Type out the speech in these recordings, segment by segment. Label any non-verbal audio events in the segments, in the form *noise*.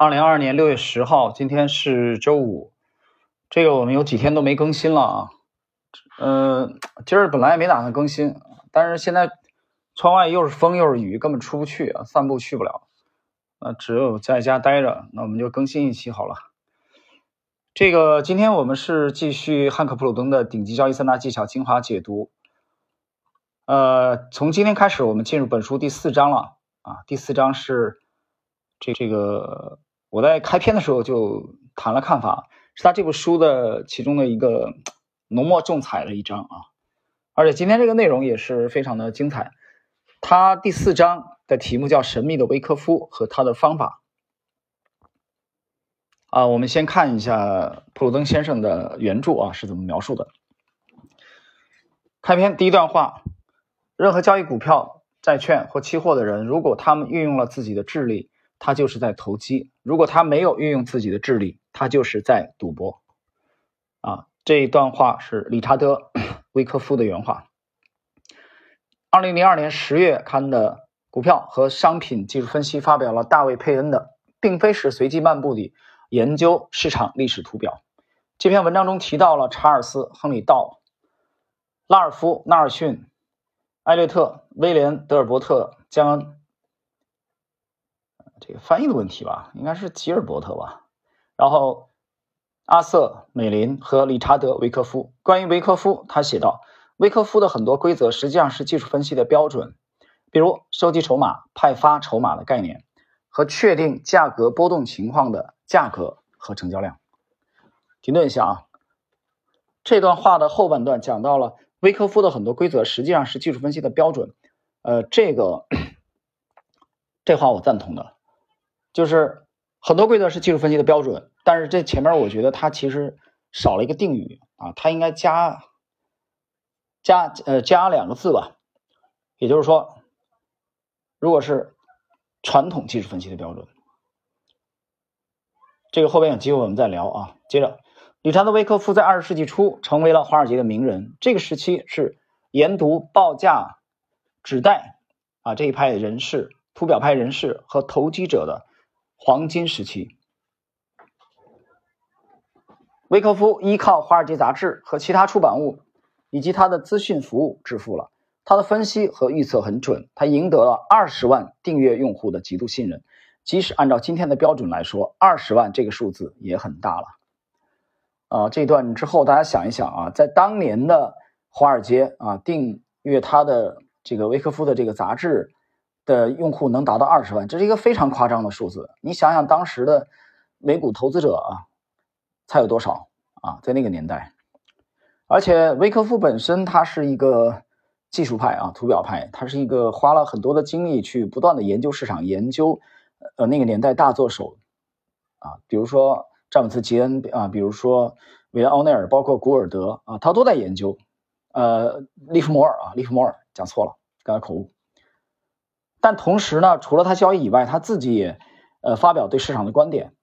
二零二二年六月十号，今天是周五，这个我们有几天都没更新了啊。嗯，今儿本来也没打算更新，但是现在窗外又是风又是雨，根本出不去啊，散步去不了，那只有在家待着。那我们就更新一期好了。这个今天我们是继续汉克普鲁登的顶级交易三大技巧精华解读。呃，从今天开始，我们进入本书第四章了啊。第四章是这这个。我在开篇的时候就谈了看法，是他这部书的其中的一个浓墨重彩的一章啊，而且今天这个内容也是非常的精彩。他第四章的题目叫《神秘的维科夫和他的方法》啊，我们先看一下普鲁登先生的原著啊是怎么描述的。开篇第一段话：任何交易股票、债券或期货的人，如果他们运用了自己的智力。他就是在投机，如果他没有运用自己的智力，他就是在赌博。啊，这一段话是理查德·威科夫的原话。二零零二年十月刊的《股票和商品技术分析》发表了大卫·佩恩的《并非是随机漫步的研究市场历史图表》这篇文章中提到了查尔斯·亨利·道、拉尔夫·纳尔逊、艾略特、威廉·德尔伯特、江恩。这个翻译的问题吧，应该是吉尔伯特吧。然后，阿瑟·美林和理查德·维科夫。关于维科夫，他写道：维科夫的很多规则实际上是技术分析的标准，比如收集筹码、派发筹码的概念和确定价格波动情况的价格和成交量。停顿一下啊，这段话的后半段讲到了维科夫的很多规则实际上是技术分析的标准。呃，这个 *coughs* 这话我赞同的。就是很多规则是技术分析的标准，但是这前面我觉得它其实少了一个定语啊，它应该加加呃加两个字吧，也就是说，如果是传统技术分析的标准，这个后边有机会我们再聊啊。接着，理查德·威克夫在二十世纪初成为了华尔街的名人，这个时期是研读报价纸带啊这一派人士、图表派人士和投机者的。黄金时期，维克夫依靠《华尔街杂志》和其他出版物，以及他的资讯服务致富了。他的分析和预测很准，他赢得了二十万订阅用户的极度信任。即使按照今天的标准来说，二十万这个数字也很大了。啊，这段之后大家想一想啊，在当年的华尔街啊，订阅他的这个维克夫的这个杂志。的用户能达到二十万，这是一个非常夸张的数字。你想想当时的美股投资者啊，才有多少啊？在那个年代，而且维科夫本身他是一个技术派啊，图表派，他是一个花了很多的精力去不断的研究市场，研究呃那个年代大作手啊，比如说詹姆斯·吉恩啊，比如说韦恩·奥内尔，包括古尔德啊，他都在研究。呃，利弗摩尔啊，利弗摩尔讲错了，刚才口误。但同时呢，除了他交易以外，他自己也呃发表对市场的观点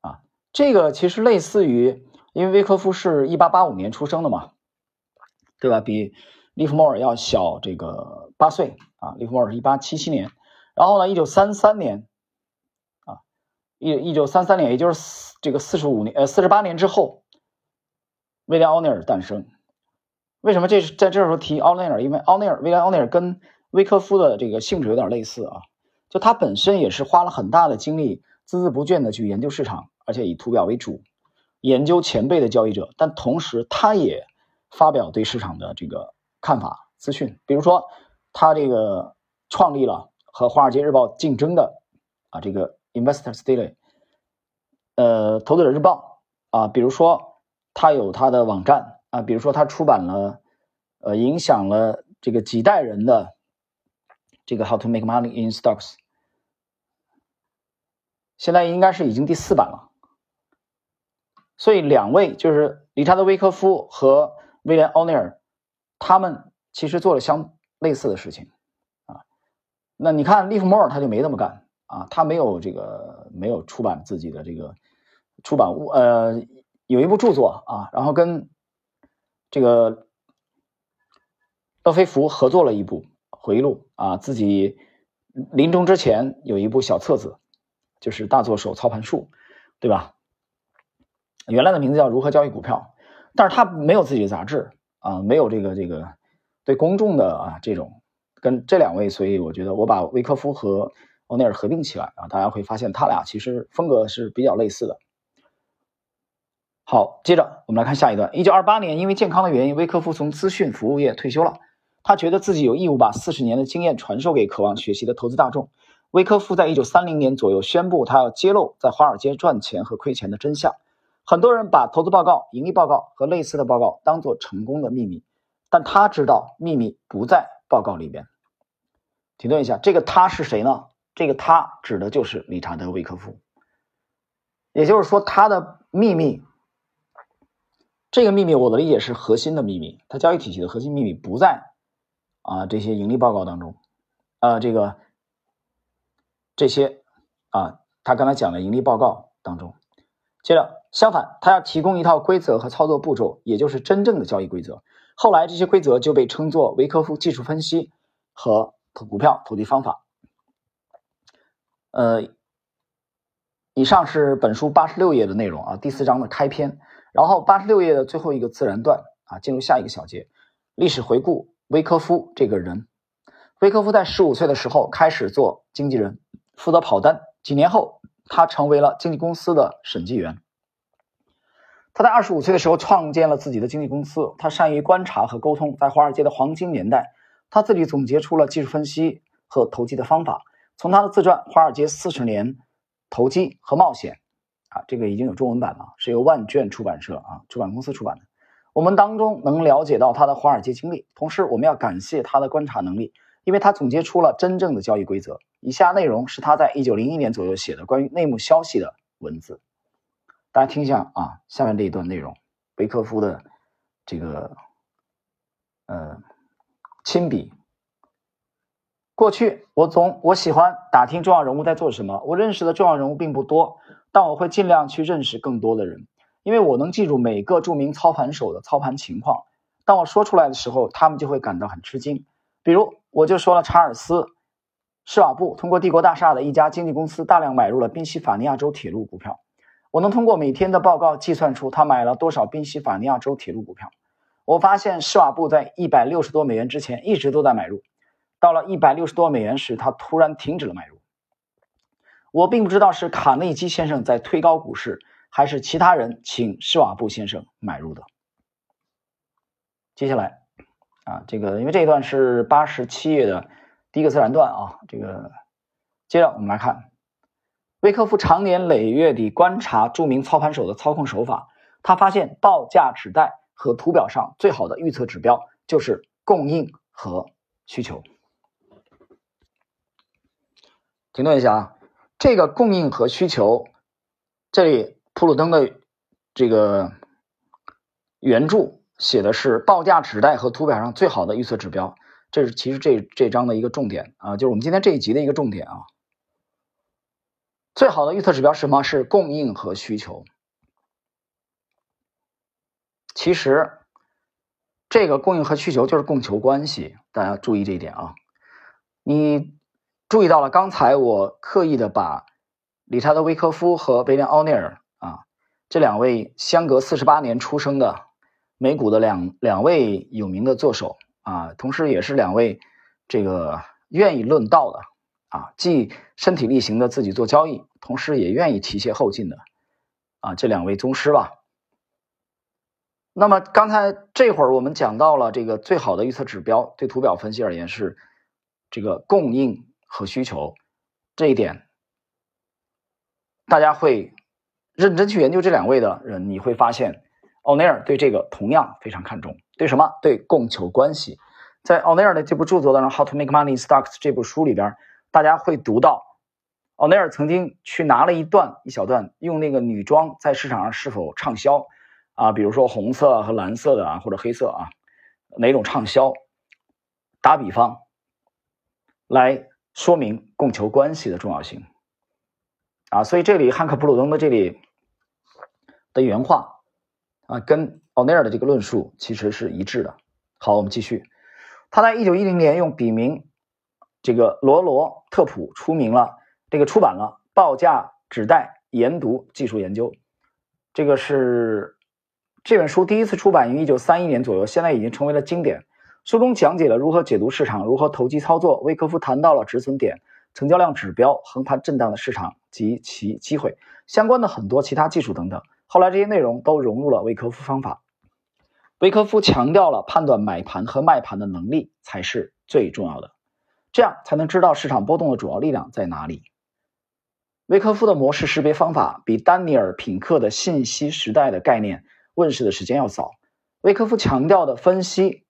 啊。这个其实类似于，因为威科夫是一八八五年出生的嘛，对吧？比利弗莫尔要小这个八岁啊。利弗莫尔是一八七七年，然后呢，一九三三年啊，一一九三三年，也就是四这个四十五年呃四十八年之后，威廉奥内尔诞生。为什么这是在这时候提奥内尔？因为奥内尔威廉奥内尔跟威科夫的这个性质有点类似啊，就他本身也是花了很大的精力，孜孜不倦的去研究市场，而且以图表为主，研究前辈的交易者，但同时他也发表对市场的这个看法资讯，比如说他这个创立了和《华尔街日报》竞争的啊这个 Investors Daily，呃，投资者日报啊，比如说他有他的网站啊，比如说他出版了呃影响了这个几代人的。这个 How to make money in stocks，现在应该是已经第四版了。所以两位就是理查德·威科夫和威廉·奥尼尔，他们其实做了相类似的事情啊。那你看利弗莫尔他就没这么干啊，他没有这个没有出版自己的这个出版物，呃，有一部著作啊，然后跟这个勒菲弗合作了一部。回忆录啊，自己临终之前有一部小册子就是大作手操盘术，对吧？原来的名字叫如何交易股票，但是他没有自己的杂志啊，没有这个这个对公众的啊这种跟这两位，所以我觉得我把维科夫和欧内尔合并起来啊，大家会发现他俩其实风格是比较类似的。好，接着我们来看下一段。一九二八年，因为健康的原因，威科夫从资讯服务业退休了。他觉得自己有义务把四十年的经验传授给渴望学习的投资大众。威科夫在一九三零年左右宣布，他要揭露在华尔街赚钱和亏钱的真相。很多人把投资报告、盈利报告和类似的报告当做成功的秘密，但他知道秘密不在报告里边。停顿一下，这个他是谁呢？这个他指的就是理查德·威科夫。也就是说，他的秘密。这个秘密，我的理解是核心的秘密。他交易体系的核心秘密不在啊这些盈利报告当中，呃，这个这些啊，他刚才讲的盈利报告当中。接着，相反，他要提供一套规则和操作步骤，也就是真正的交易规则。后来，这些规则就被称作维科夫技术分析和股票投机方法。呃，以上是本书八十六页的内容啊，第四章的开篇。然后八十六页的最后一个自然段啊，进入下一个小节，历史回顾。威科夫这个人，威科夫在十五岁的时候开始做经纪人，负责跑单。几年后，他成为了经纪公司的审计员。他在二十五岁的时候创建了自己的经纪公司。他善于观察和沟通，在华尔街的黄金年代，他自己总结出了技术分析和投机的方法。从他的自传《华尔街四十年投机和冒险》。啊，这个已经有中文版了，是由万卷出版社啊出版公司出版的。我们当中能了解到他的华尔街经历，同时我们要感谢他的观察能力，因为他总结出了真正的交易规则。以下内容是他在一九零一年左右写的关于内幕消息的文字，大家听一下啊，下面这一段内容，维科夫的这个呃亲笔。过去我总我喜欢打听重要人物在做什么，我认识的重要人物并不多。但我会尽量去认识更多的人，因为我能记住每个著名操盘手的操盘情况。当我说出来的时候，他们就会感到很吃惊。比如，我就说了查尔斯·施瓦布通过帝国大厦的一家经纪公司大量买入了宾夕法尼亚州铁路股票。我能通过每天的报告计算出他买了多少宾夕法尼亚州铁路股票。我发现施瓦布在一百六十多美元之前一直都在买入，到了一百六十多美元时，他突然停止了买入。我并不知道是卡内基先生在推高股市，还是其他人请施瓦布先生买入的。接下来，啊，这个因为这一段是八十七页的第一个自然段啊，这个接着我们来看，威克夫长年累月地观察著名操盘手的操控手法，他发现报价纸带和图表上最好的预测指标就是供应和需求。停顿一下啊。这个供应和需求，这里普鲁登的这个原著写的是报价纸带和图表上最好的预测指标，这是其实这这章的一个重点啊，就是我们今天这一集的一个重点啊。最好的预测指标是什么？是供应和需求。其实这个供应和需求就是供求关系，大家注意这一点啊，你。注意到了，刚才我刻意的把理查德·威科夫和威廉·奥尼尔这两位相隔四十八年出生的美股的两两位有名的作手啊，同时也是两位这个愿意论道的啊，既身体力行的自己做交易，同时也愿意提携后进的啊这两位宗师吧。那么刚才这会儿我们讲到了这个最好的预测指标，对图表分析而言是这个供应。和需求这一点，大家会认真去研究这两位的人，你会发现，奥内尔对这个同样非常看重。对什么？对供求关系。在奥内尔的这部著作当中，《How to Make Money in Stocks》这部书里边，大家会读到，奥内尔曾经去拿了一段一小段，用那个女装在市场上是否畅销啊，比如说红色和蓝色的啊，或者黑色啊，哪种畅销？打比方来。说明供求关系的重要性啊，所以这里汉克普鲁登的这里的原话啊，跟奥内尔的这个论述其实是一致的。好，我们继续。他在一九一零年用笔名这个罗罗特普出名了，这个出版了报价指代研读技术研究，这个是这本书第一次出版于一九三一年左右，现在已经成为了经典。书中讲解了如何解读市场，如何投机操作。威科夫谈到了止损点、成交量指标、横盘震荡的市场及其机会相关的很多其他技术等等。后来这些内容都融入了威科夫方法。威科夫强调了判断买盘和卖盘的能力才是最重要的，这样才能知道市场波动的主要力量在哪里。威科夫的模式识别方法比丹尼尔·品克的信息时代的概念问世的时间要早。威科夫强调的分析。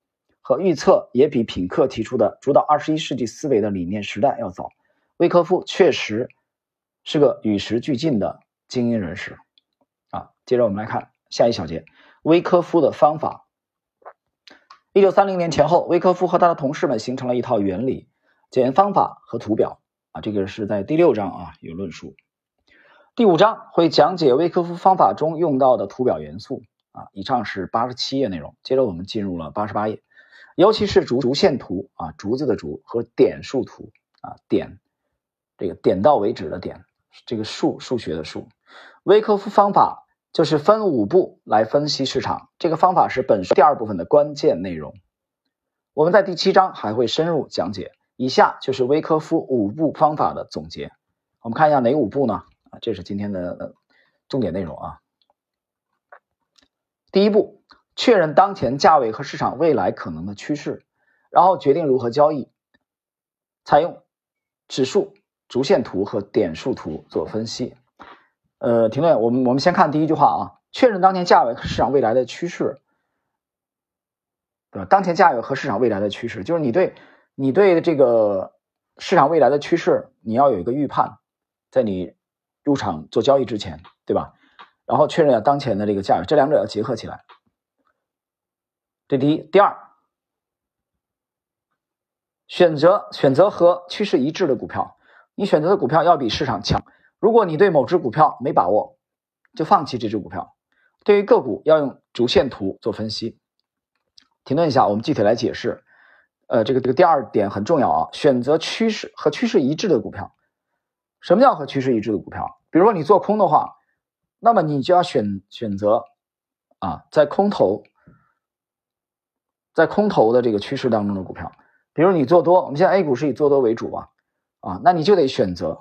和预测也比品克提出的主导二十一世纪思维的理念时代要早。威科夫确实是个与时俱进的精英人士。接着我们来看下一小节，威科夫的方法。一九三零年前后，威科夫和他的同事们形成了一套原理、检验方法和图表啊。这个是在第六章啊有论述。第五章会讲解威科夫方法中用到的图表元素啊。以上是八十七页内容，接着我们进入了八十八页。尤其是竹竹线图啊，竹子的竹和点数图啊，点这个点到为止的点，这个数数学的数。威科夫方法就是分五步来分析市场，这个方法是本书第二部分的关键内容。我们在第七章还会深入讲解。以下就是威科夫五步方法的总结。我们看一下哪五步呢？啊，这是今天的重点内容啊。第一步。确认当前价位和市场未来可能的趋势，然后决定如何交易。采用指数、逐线图和点数图做分析。呃，停顿，我们我们先看第一句话啊，确认当前价位和市场未来的趋势，对吧？当前价位和市场未来的趋势，就是你对你对这个市场未来的趋势，你要有一个预判，在你入场做交易之前，对吧？然后确认当前的这个价位，这两者要结合起来。这第一，第二，选择选择和趋势一致的股票。你选择的股票要比市场强。如果你对某只股票没把握，就放弃这只股票。对于个股，要用主线图做分析。停顿一下，我们具体来解释。呃，这个这个第二点很重要啊，选择趋势和趋势一致的股票。什么叫和趋势一致的股票？比如说你做空的话，那么你就要选选择啊，在空头。在空头的这个趋势当中的股票，比如你做多，我们现在 A 股是以做多为主吧，啊，那你就得选择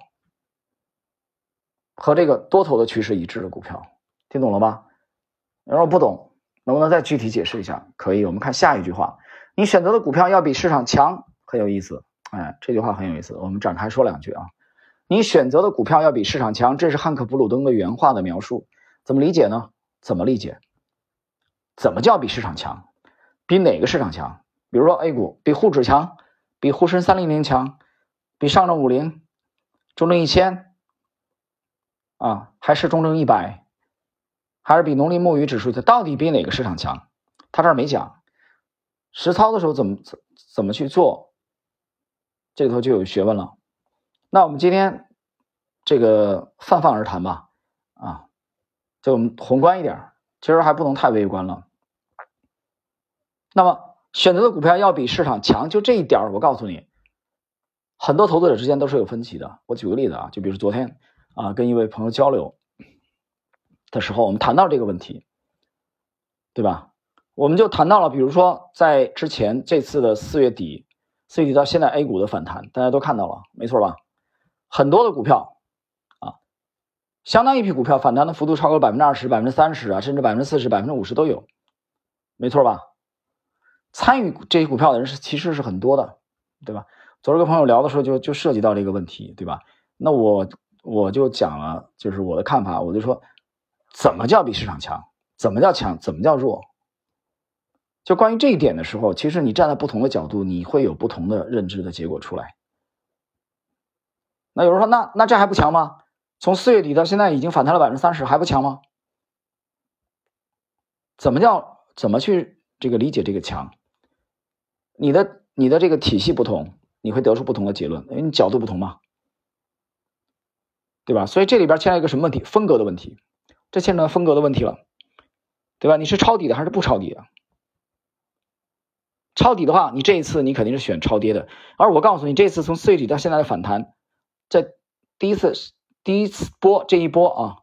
和这个多头的趋势一致的股票，听懂了吗？然后不懂，能不能再具体解释一下？可以，我们看下一句话，你选择的股票要比市场强，很有意思，哎，这句话很有意思，我们展开说两句啊。你选择的股票要比市场强，这是汉克·布鲁登的原话的描述，怎么理解呢？怎么理解？怎么叫比市场强？比哪个市场强？比如说 A 股比沪指强，比沪深三零零强，比上证五零、中证一千啊，还是中证一百，还是比农林牧渔指数它？到底比哪个市场强？他这儿没讲。实操的时候怎么怎怎么去做？这里头就有学问了。那我们今天这个泛泛而谈吧，啊，就我们宏观一点，其实还不能太微观了。那么选择的股票要比市场强，就这一点我告诉你，很多投资者之间都是有分歧的。我举个例子啊，就比如昨天啊，跟一位朋友交流的时候，我们谈到这个问题，对吧？我们就谈到了，比如说在之前这次的四月底，四月底到现在 A 股的反弹，大家都看到了，没错吧？很多的股票啊，相当一批股票反弹的幅度超过百分之二十、百分之三十啊，甚至百分之四十、百分之五十都有，没错吧？参与这些股票的人是其实是很多的，对吧？昨儿跟朋友聊的时候就就涉及到这个问题，对吧？那我我就讲了，就是我的看法，我就说，怎么叫比市场强？怎么叫强？怎么叫弱？就关于这一点的时候，其实你站在不同的角度，你会有不同的认知的结果出来。那有人说，那那这还不强吗？从四月底到现在已经反弹了百分之三十，还不强吗？怎么叫怎么去这个理解这个强？你的你的这个体系不同，你会得出不同的结论，因为你角度不同嘛，对吧？所以这里边牵扯一个什么问题？风格的问题，这牵扯风格的问题了，对吧？你是抄底的还是不抄底的？抄底的话，你这一次你肯定是选超跌的，而我告诉你，这次从四月底到现在的反弹，在第一次第一次波这一波啊，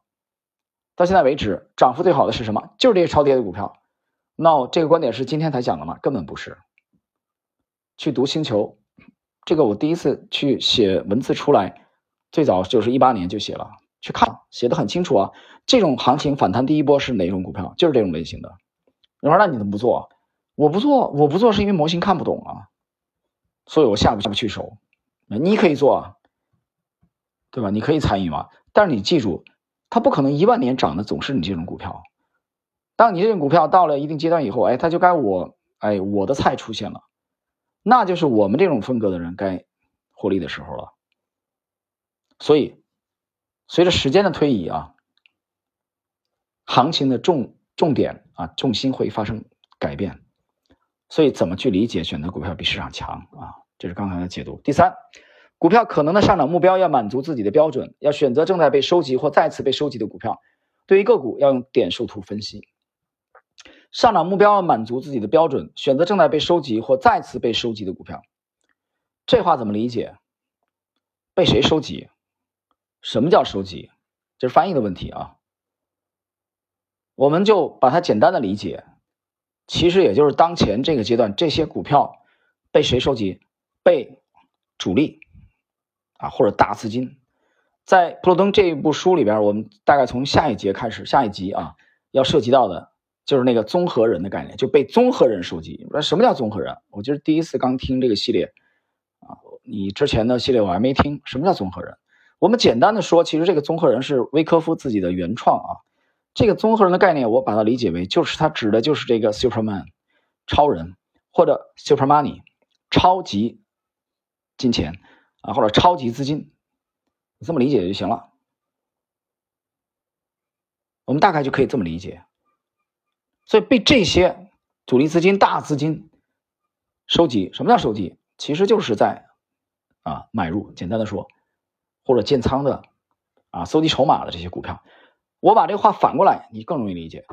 到现在为止涨幅最好的是什么？就是这些超跌的股票。那这个观点是今天才讲的吗？根本不是。去读星球，这个我第一次去写文字出来，最早就是一八年就写了，去看写的很清楚啊。这种行情反弹第一波是哪种股票？就是这种类型的。你说那你怎么不做？我不做，我不做是因为模型看不懂啊，所以我下不下不去手。你可以做啊，对吧？你可以参与嘛。但是你记住，它不可能一万年涨的总是你这种股票。当你这种股票到了一定阶段以后，哎，它就该我哎我的菜出现了。那就是我们这种风格的人该获利的时候了。所以，随着时间的推移啊，行情的重重点啊重心会发生改变。所以，怎么去理解选择股票比市场强啊？这是刚才的解读。第三，股票可能的上涨目标要满足自己的标准，要选择正在被收集或再次被收集的股票。对于个股，要用点数图分析。上涨目标要满足自己的标准，选择正在被收集或再次被收集的股票。这话怎么理解？被谁收集？什么叫收集？这是翻译的问题啊。我们就把它简单的理解，其实也就是当前这个阶段这些股票被谁收集？被主力啊或者大资金。在普罗登这一部书里边，我们大概从下一节开始，下一集啊要涉及到的。就是那个综合人的概念，就被综合人收集。什么叫综合人？我就是第一次刚听这个系列啊，你之前的系列我还没听。什么叫综合人？我们简单的说，其实这个综合人是威科夫自己的原创啊。这个综合人的概念，我把它理解为，就是它指的就是这个 Superman 超人或者 Super Money 超级金钱啊，或者超级资金，你这么理解就行了。我们大概就可以这么理解。所以被这些主力资金、大资金收集，什么叫收集？其实就是在啊买入，简单的说，或者建仓的啊搜集筹码的这些股票。我把这个话反过来，你更容易理解。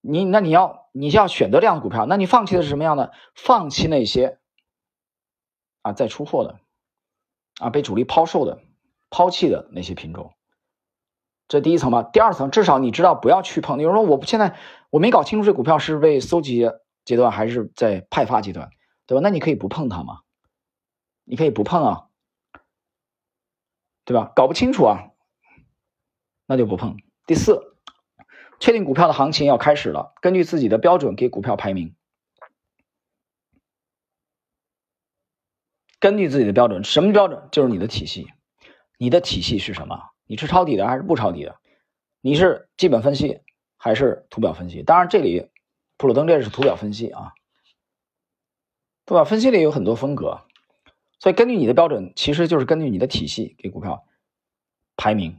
你那你要你就要选择这样的股票，那你放弃的是什么样的？放弃那些啊在出货的啊被主力抛售的、抛弃的那些品种。这第一层吧，第二层至少你知道不要去碰。有人说我现在我没搞清楚这股票是被搜集阶段还是在派发阶段，对吧？那你可以不碰它嘛，你可以不碰啊，对吧？搞不清楚啊，那就不碰。第四，确定股票的行情要开始了，根据自己的标准给股票排名。根据自己的标准，什么标准？就是你的体系，你的体系是什么？你是抄底的还是不抄底的？你是基本分析还是图表分析？当然，这里普鲁登这是图表分析啊。图表分析里有很多风格，所以根据你的标准，其实就是根据你的体系给股票排名。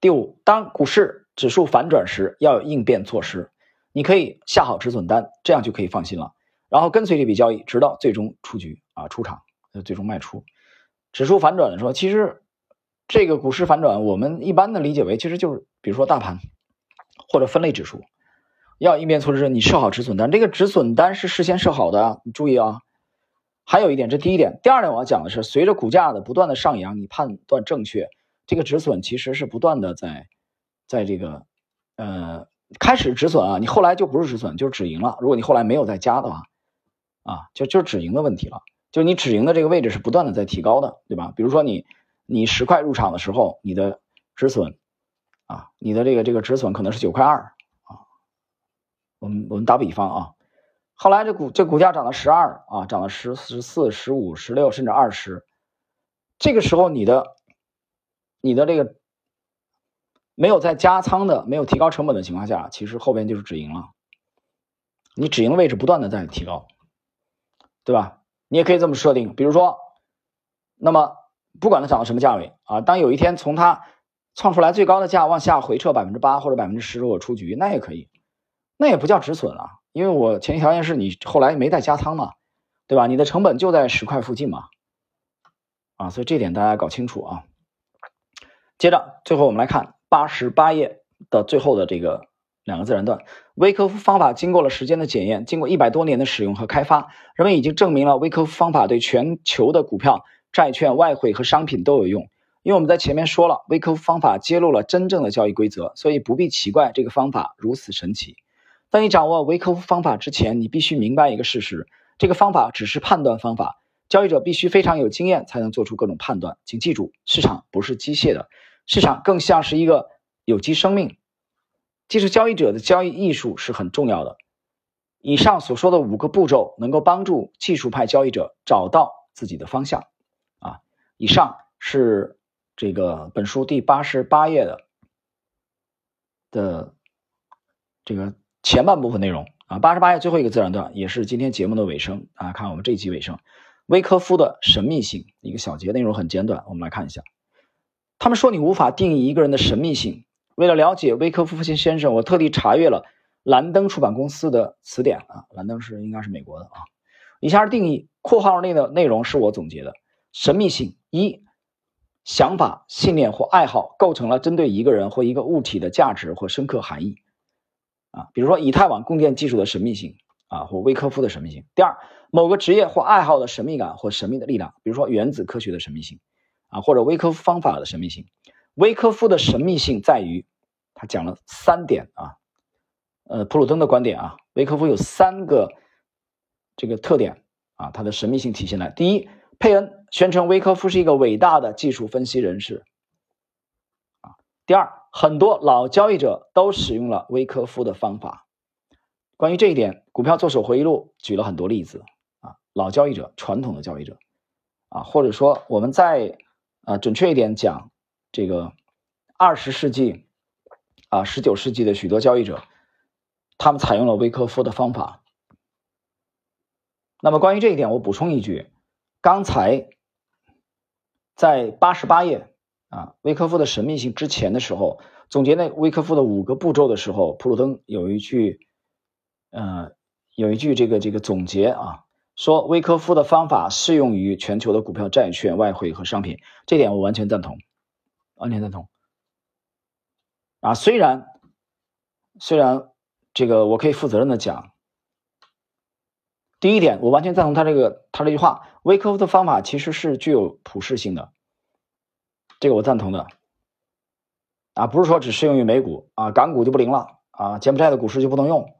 第五，当股市指数反转时，要有应变措施。你可以下好止损单，这样就可以放心了。然后跟随这笔交易，直到最终出局啊，出场，最终卖出。指数反转的时候，其实。这个股市反转，我们一般的理解为，其实就是，比如说大盘或者分类指数，要应变措施，你设好止损单。这个止损单是事先设好的，你注意啊。还有一点，这第一点，第二点我要讲的是，随着股价的不断的上扬，你判断正确，这个止损其实是不断的在，在这个呃开始止损啊，你后来就不是止损，就是止盈了。如果你后来没有再加的话，啊，就就是止盈的问题了，就你止盈的这个位置是不断的在提高的，对吧？比如说你。你十块入场的时候，你的止损啊，你的这个这个止损可能是九块二啊。我们我们打比方啊，后来这股这股价涨到十二啊，涨到十十四、十五、十六，甚至二十，这个时候你的你的这个没有在加仓的、没有提高成本的情况下，其实后边就是止盈了。你止盈的位置不断的在提高，对吧？你也可以这么设定，比如说，那么。不管它涨到什么价位啊，当有一天从它创出来最高的价往下回撤百分之八或者百分之十，我出局那也可以，那也不叫止损啊，因为我前提条件是你后来没再加仓嘛，对吧？你的成本就在十块附近嘛，啊，所以这点大家搞清楚啊。接着，最后我们来看八十八页的最后的这个两个自然段，微科夫方法经过了时间的检验，经过一百多年的使用和开发，人们已经证明了微科夫方法对全球的股票。债券、外汇和商品都有用。因为我们在前面说了，微科夫方法揭露了真正的交易规则，所以不必奇怪这个方法如此神奇。当你掌握维科夫方法之前，你必须明白一个事实：这个方法只是判断方法，交易者必须非常有经验才能做出各种判断。请记住，市场不是机械的，市场更像是一个有机生命。技术交易者的交易艺术是很重要的。以上所说的五个步骤能够帮助技术派交易者找到自己的方向。啊，以上是。这个本书第八十八页的的这个前半部分内容啊，八十八页最后一个自然段也是今天节目的尾声啊。看我们这一集尾声，威科夫的神秘性一个小节，内容很简短，我们来看一下。他们说你无法定义一个人的神秘性。为了了解威科夫先生，我特地查阅了兰登出版公司的词典啊，兰登是应该是美国的啊。以下是定义（括号内的内容是我总结的）：神秘性一。想法、信念或爱好构成了针对一个人或一个物体的价值或深刻含义，啊，比如说以太网供电技术的神秘性，啊，或威科夫的神秘性。第二，某个职业或爱好的神秘感或神秘的力量，比如说原子科学的神秘性，啊，或者威科夫方法的神秘性。威科夫的神秘性在于，他讲了三点啊，呃，普鲁登的观点啊，威科夫有三个这个特点啊，他的神秘性体现在第一。佩恩宣称威科夫是一个伟大的技术分析人士。啊，第二，很多老交易者都使用了威科夫的方法。关于这一点，《股票作手回忆录》举了很多例子。啊，老交易者、传统的交易者，啊，或者说我们再啊准确一点讲，这个二十世纪啊十九世纪的许多交易者，他们采用了威科夫的方法。那么关于这一点，我补充一句。刚才在八十八页啊，威科夫的神秘性之前的时候，总结那威科夫的五个步骤的时候，普鲁登有一句，呃，有一句这个这个总结啊，说威科夫的方法适用于全球的股票、债券、外汇和商品，这点我完全赞同，完全赞同。啊，虽然虽然这个我可以负责任的讲。第一点，我完全赞同他这个他这句话，威科夫的方法其实是具有普适性的，这个我赞同的，啊，不是说只适用于美股啊，港股就不灵了啊，柬埔寨的股市就不能用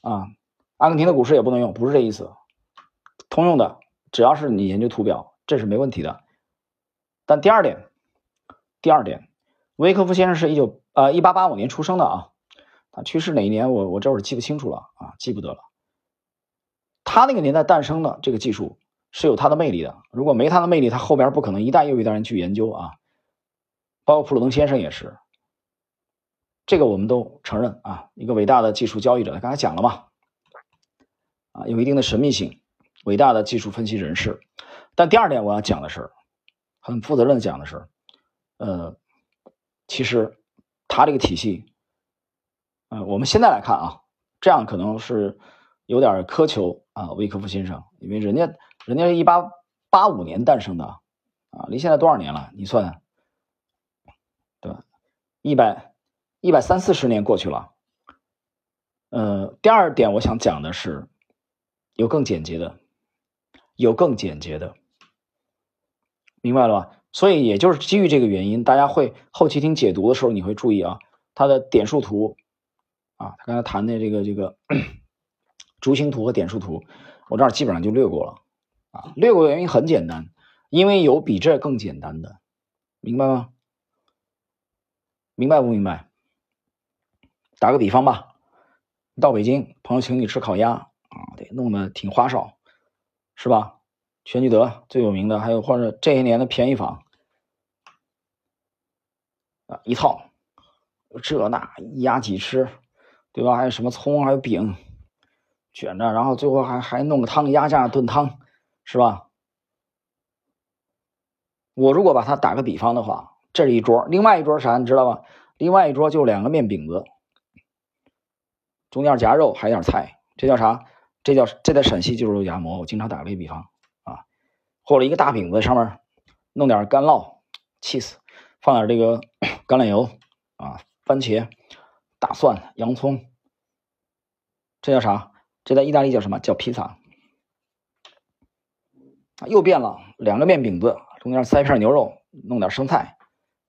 啊，阿根廷的股市也不能用，不是这意思，通用的，只要是你研究图表，这是没问题的。但第二点，第二点，维科夫先生是一九呃一八八五年出生的啊，他去世哪一年我我这会儿记不清楚了啊，记不得了。他那个年代诞生的这个技术是有它的魅力的，如果没它的魅力，他后边不可能一代又一代人去研究啊。包括普鲁登先生也是，这个我们都承认啊，一个伟大的技术交易者，刚才讲了嘛，啊，有一定的神秘性，伟大的技术分析人士。但第二点我要讲的是，很负责任的讲的是，呃，其实他这个体系，呃，我们现在来看啊，这样可能是有点苛求。啊，威科夫先生，因为人家人家是一八八五年诞生的，啊，离现在多少年了？你算，一百一百三四十年过去了。呃，第二点我想讲的是，有更简洁的，有更简洁的，明白了吧？所以也就是基于这个原因，大家会后期听解读的时候，你会注意啊，它的点数图，啊，他刚才谈的这个这个。*clears throat* 竹形图和点数图，我这儿基本上就略过了啊。略过的原因很简单，因为有比这更简单的，明白吗？明白不明白？打个比方吧，到北京，朋友请你吃烤鸭啊，得弄得挺花哨，是吧？全聚德最有名的，还有或者这些年的便宜坊啊，一套这那一鸭几吃，对吧？还有什么葱，还有饼。卷着，然后最后还还弄个汤，鸭架炖汤，是吧？我如果把它打个比方的话，这是一桌，另外一桌啥你知道吧？另外一桌就两个面饼子，中间夹肉，还有点菜，这叫啥？这叫这在陕西就是肉夹馍。我经常打个比方啊，或者一个大饼子上面弄点干酪，cheese，放点这个 *coughs* 橄榄油啊，番茄、大蒜、洋葱，这叫啥？这在意大利叫什么？叫披萨啊！又变了，两个面饼子，中间塞片牛肉，弄点生菜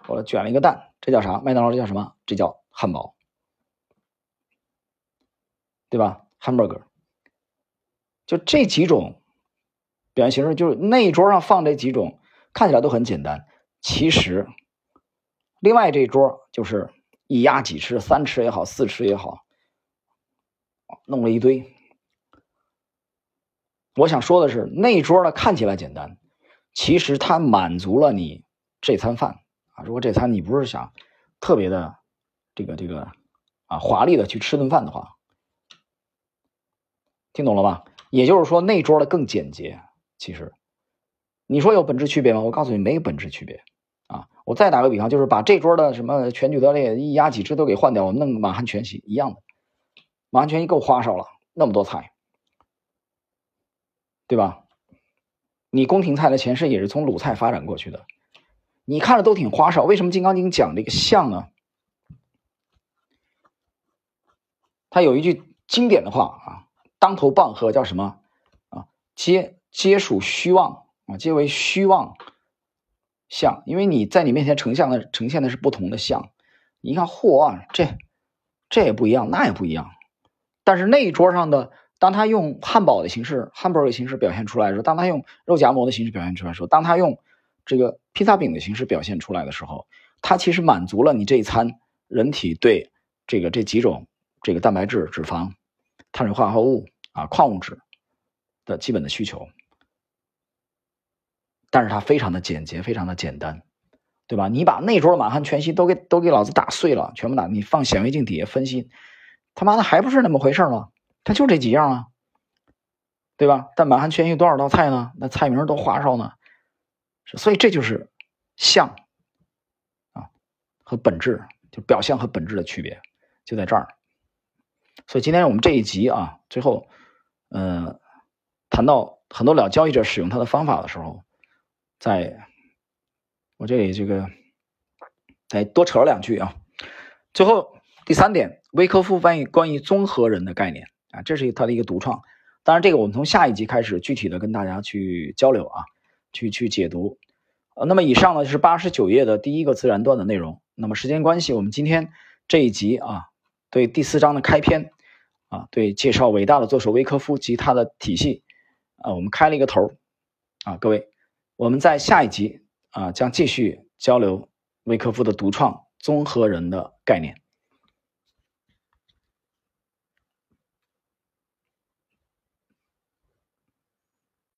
我卷了一个蛋，这叫啥？麦当劳这叫什么？这叫汉堡，对吧？hamburger，就这几种表现形式，就是那一桌上放这几种，看起来都很简单，其实另外这一桌就是一压几吃，三吃也好，四吃也好，弄了一堆。我想说的是，那一桌呢看起来简单，其实它满足了你这餐饭啊。如果这餐你不是想特别的这个这个啊华丽的去吃顿饭的话，听懂了吧？也就是说，那桌的更简洁。其实你说有本质区别吗？我告诉你，没有本质区别啊。我再打个比方，就是把这桌的什么全聚德列一鸭几只都给换掉，我们弄满汉全席一样的，满汉全席够花哨了，那么多菜。对吧？你宫廷菜的前身也是从鲁菜发展过去的，你看着都挺花哨。为什么《金刚经》讲这个相呢？他有一句经典的话啊：“当头棒喝叫什么啊？皆皆属虚妄啊，皆为虚妄相。因为你在你面前呈现的呈现的是不同的相。你看，嚯，这这也不一样，那也不一样。但是那一桌上的。”当他用汉堡的形式、汉堡的形式表现出来的时候，当他用肉夹馍的形式表现出来的时候，当他用这个披萨饼的形式表现出来的时候，它其实满足了你这一餐人体对这个这几种这个蛋白质、脂肪、碳水化合物啊、矿物质的基本的需求。但是它非常的简洁，非常的简单，对吧？你把那桌满汉全席都给都给老子打碎了，全部打，你放显微镜底下分析，他妈的还不是那么回事吗？它就这几样啊，对吧？但满汉全席多少道菜呢？那菜名多花哨呢，所以这就是相啊和本质，就表象和本质的区别就在这儿。所以今天我们这一集啊，最后嗯谈到很多老交易者使用它的方法的时候，在我这里这个再多扯了两句啊。最后第三点，维科夫翻译关于综合人的概念。啊，这是他的一个独创。当然，这个我们从下一集开始具体的跟大家去交流啊，去去解读。呃，那么以上呢就是八十九页的第一个自然段的内容。那么时间关系，我们今天这一集啊，对第四章的开篇啊，对介绍伟大的作手维科夫及他的体系啊，我们开了一个头啊。各位，我们在下一集啊将继续交流维科夫的独创综合人的概念。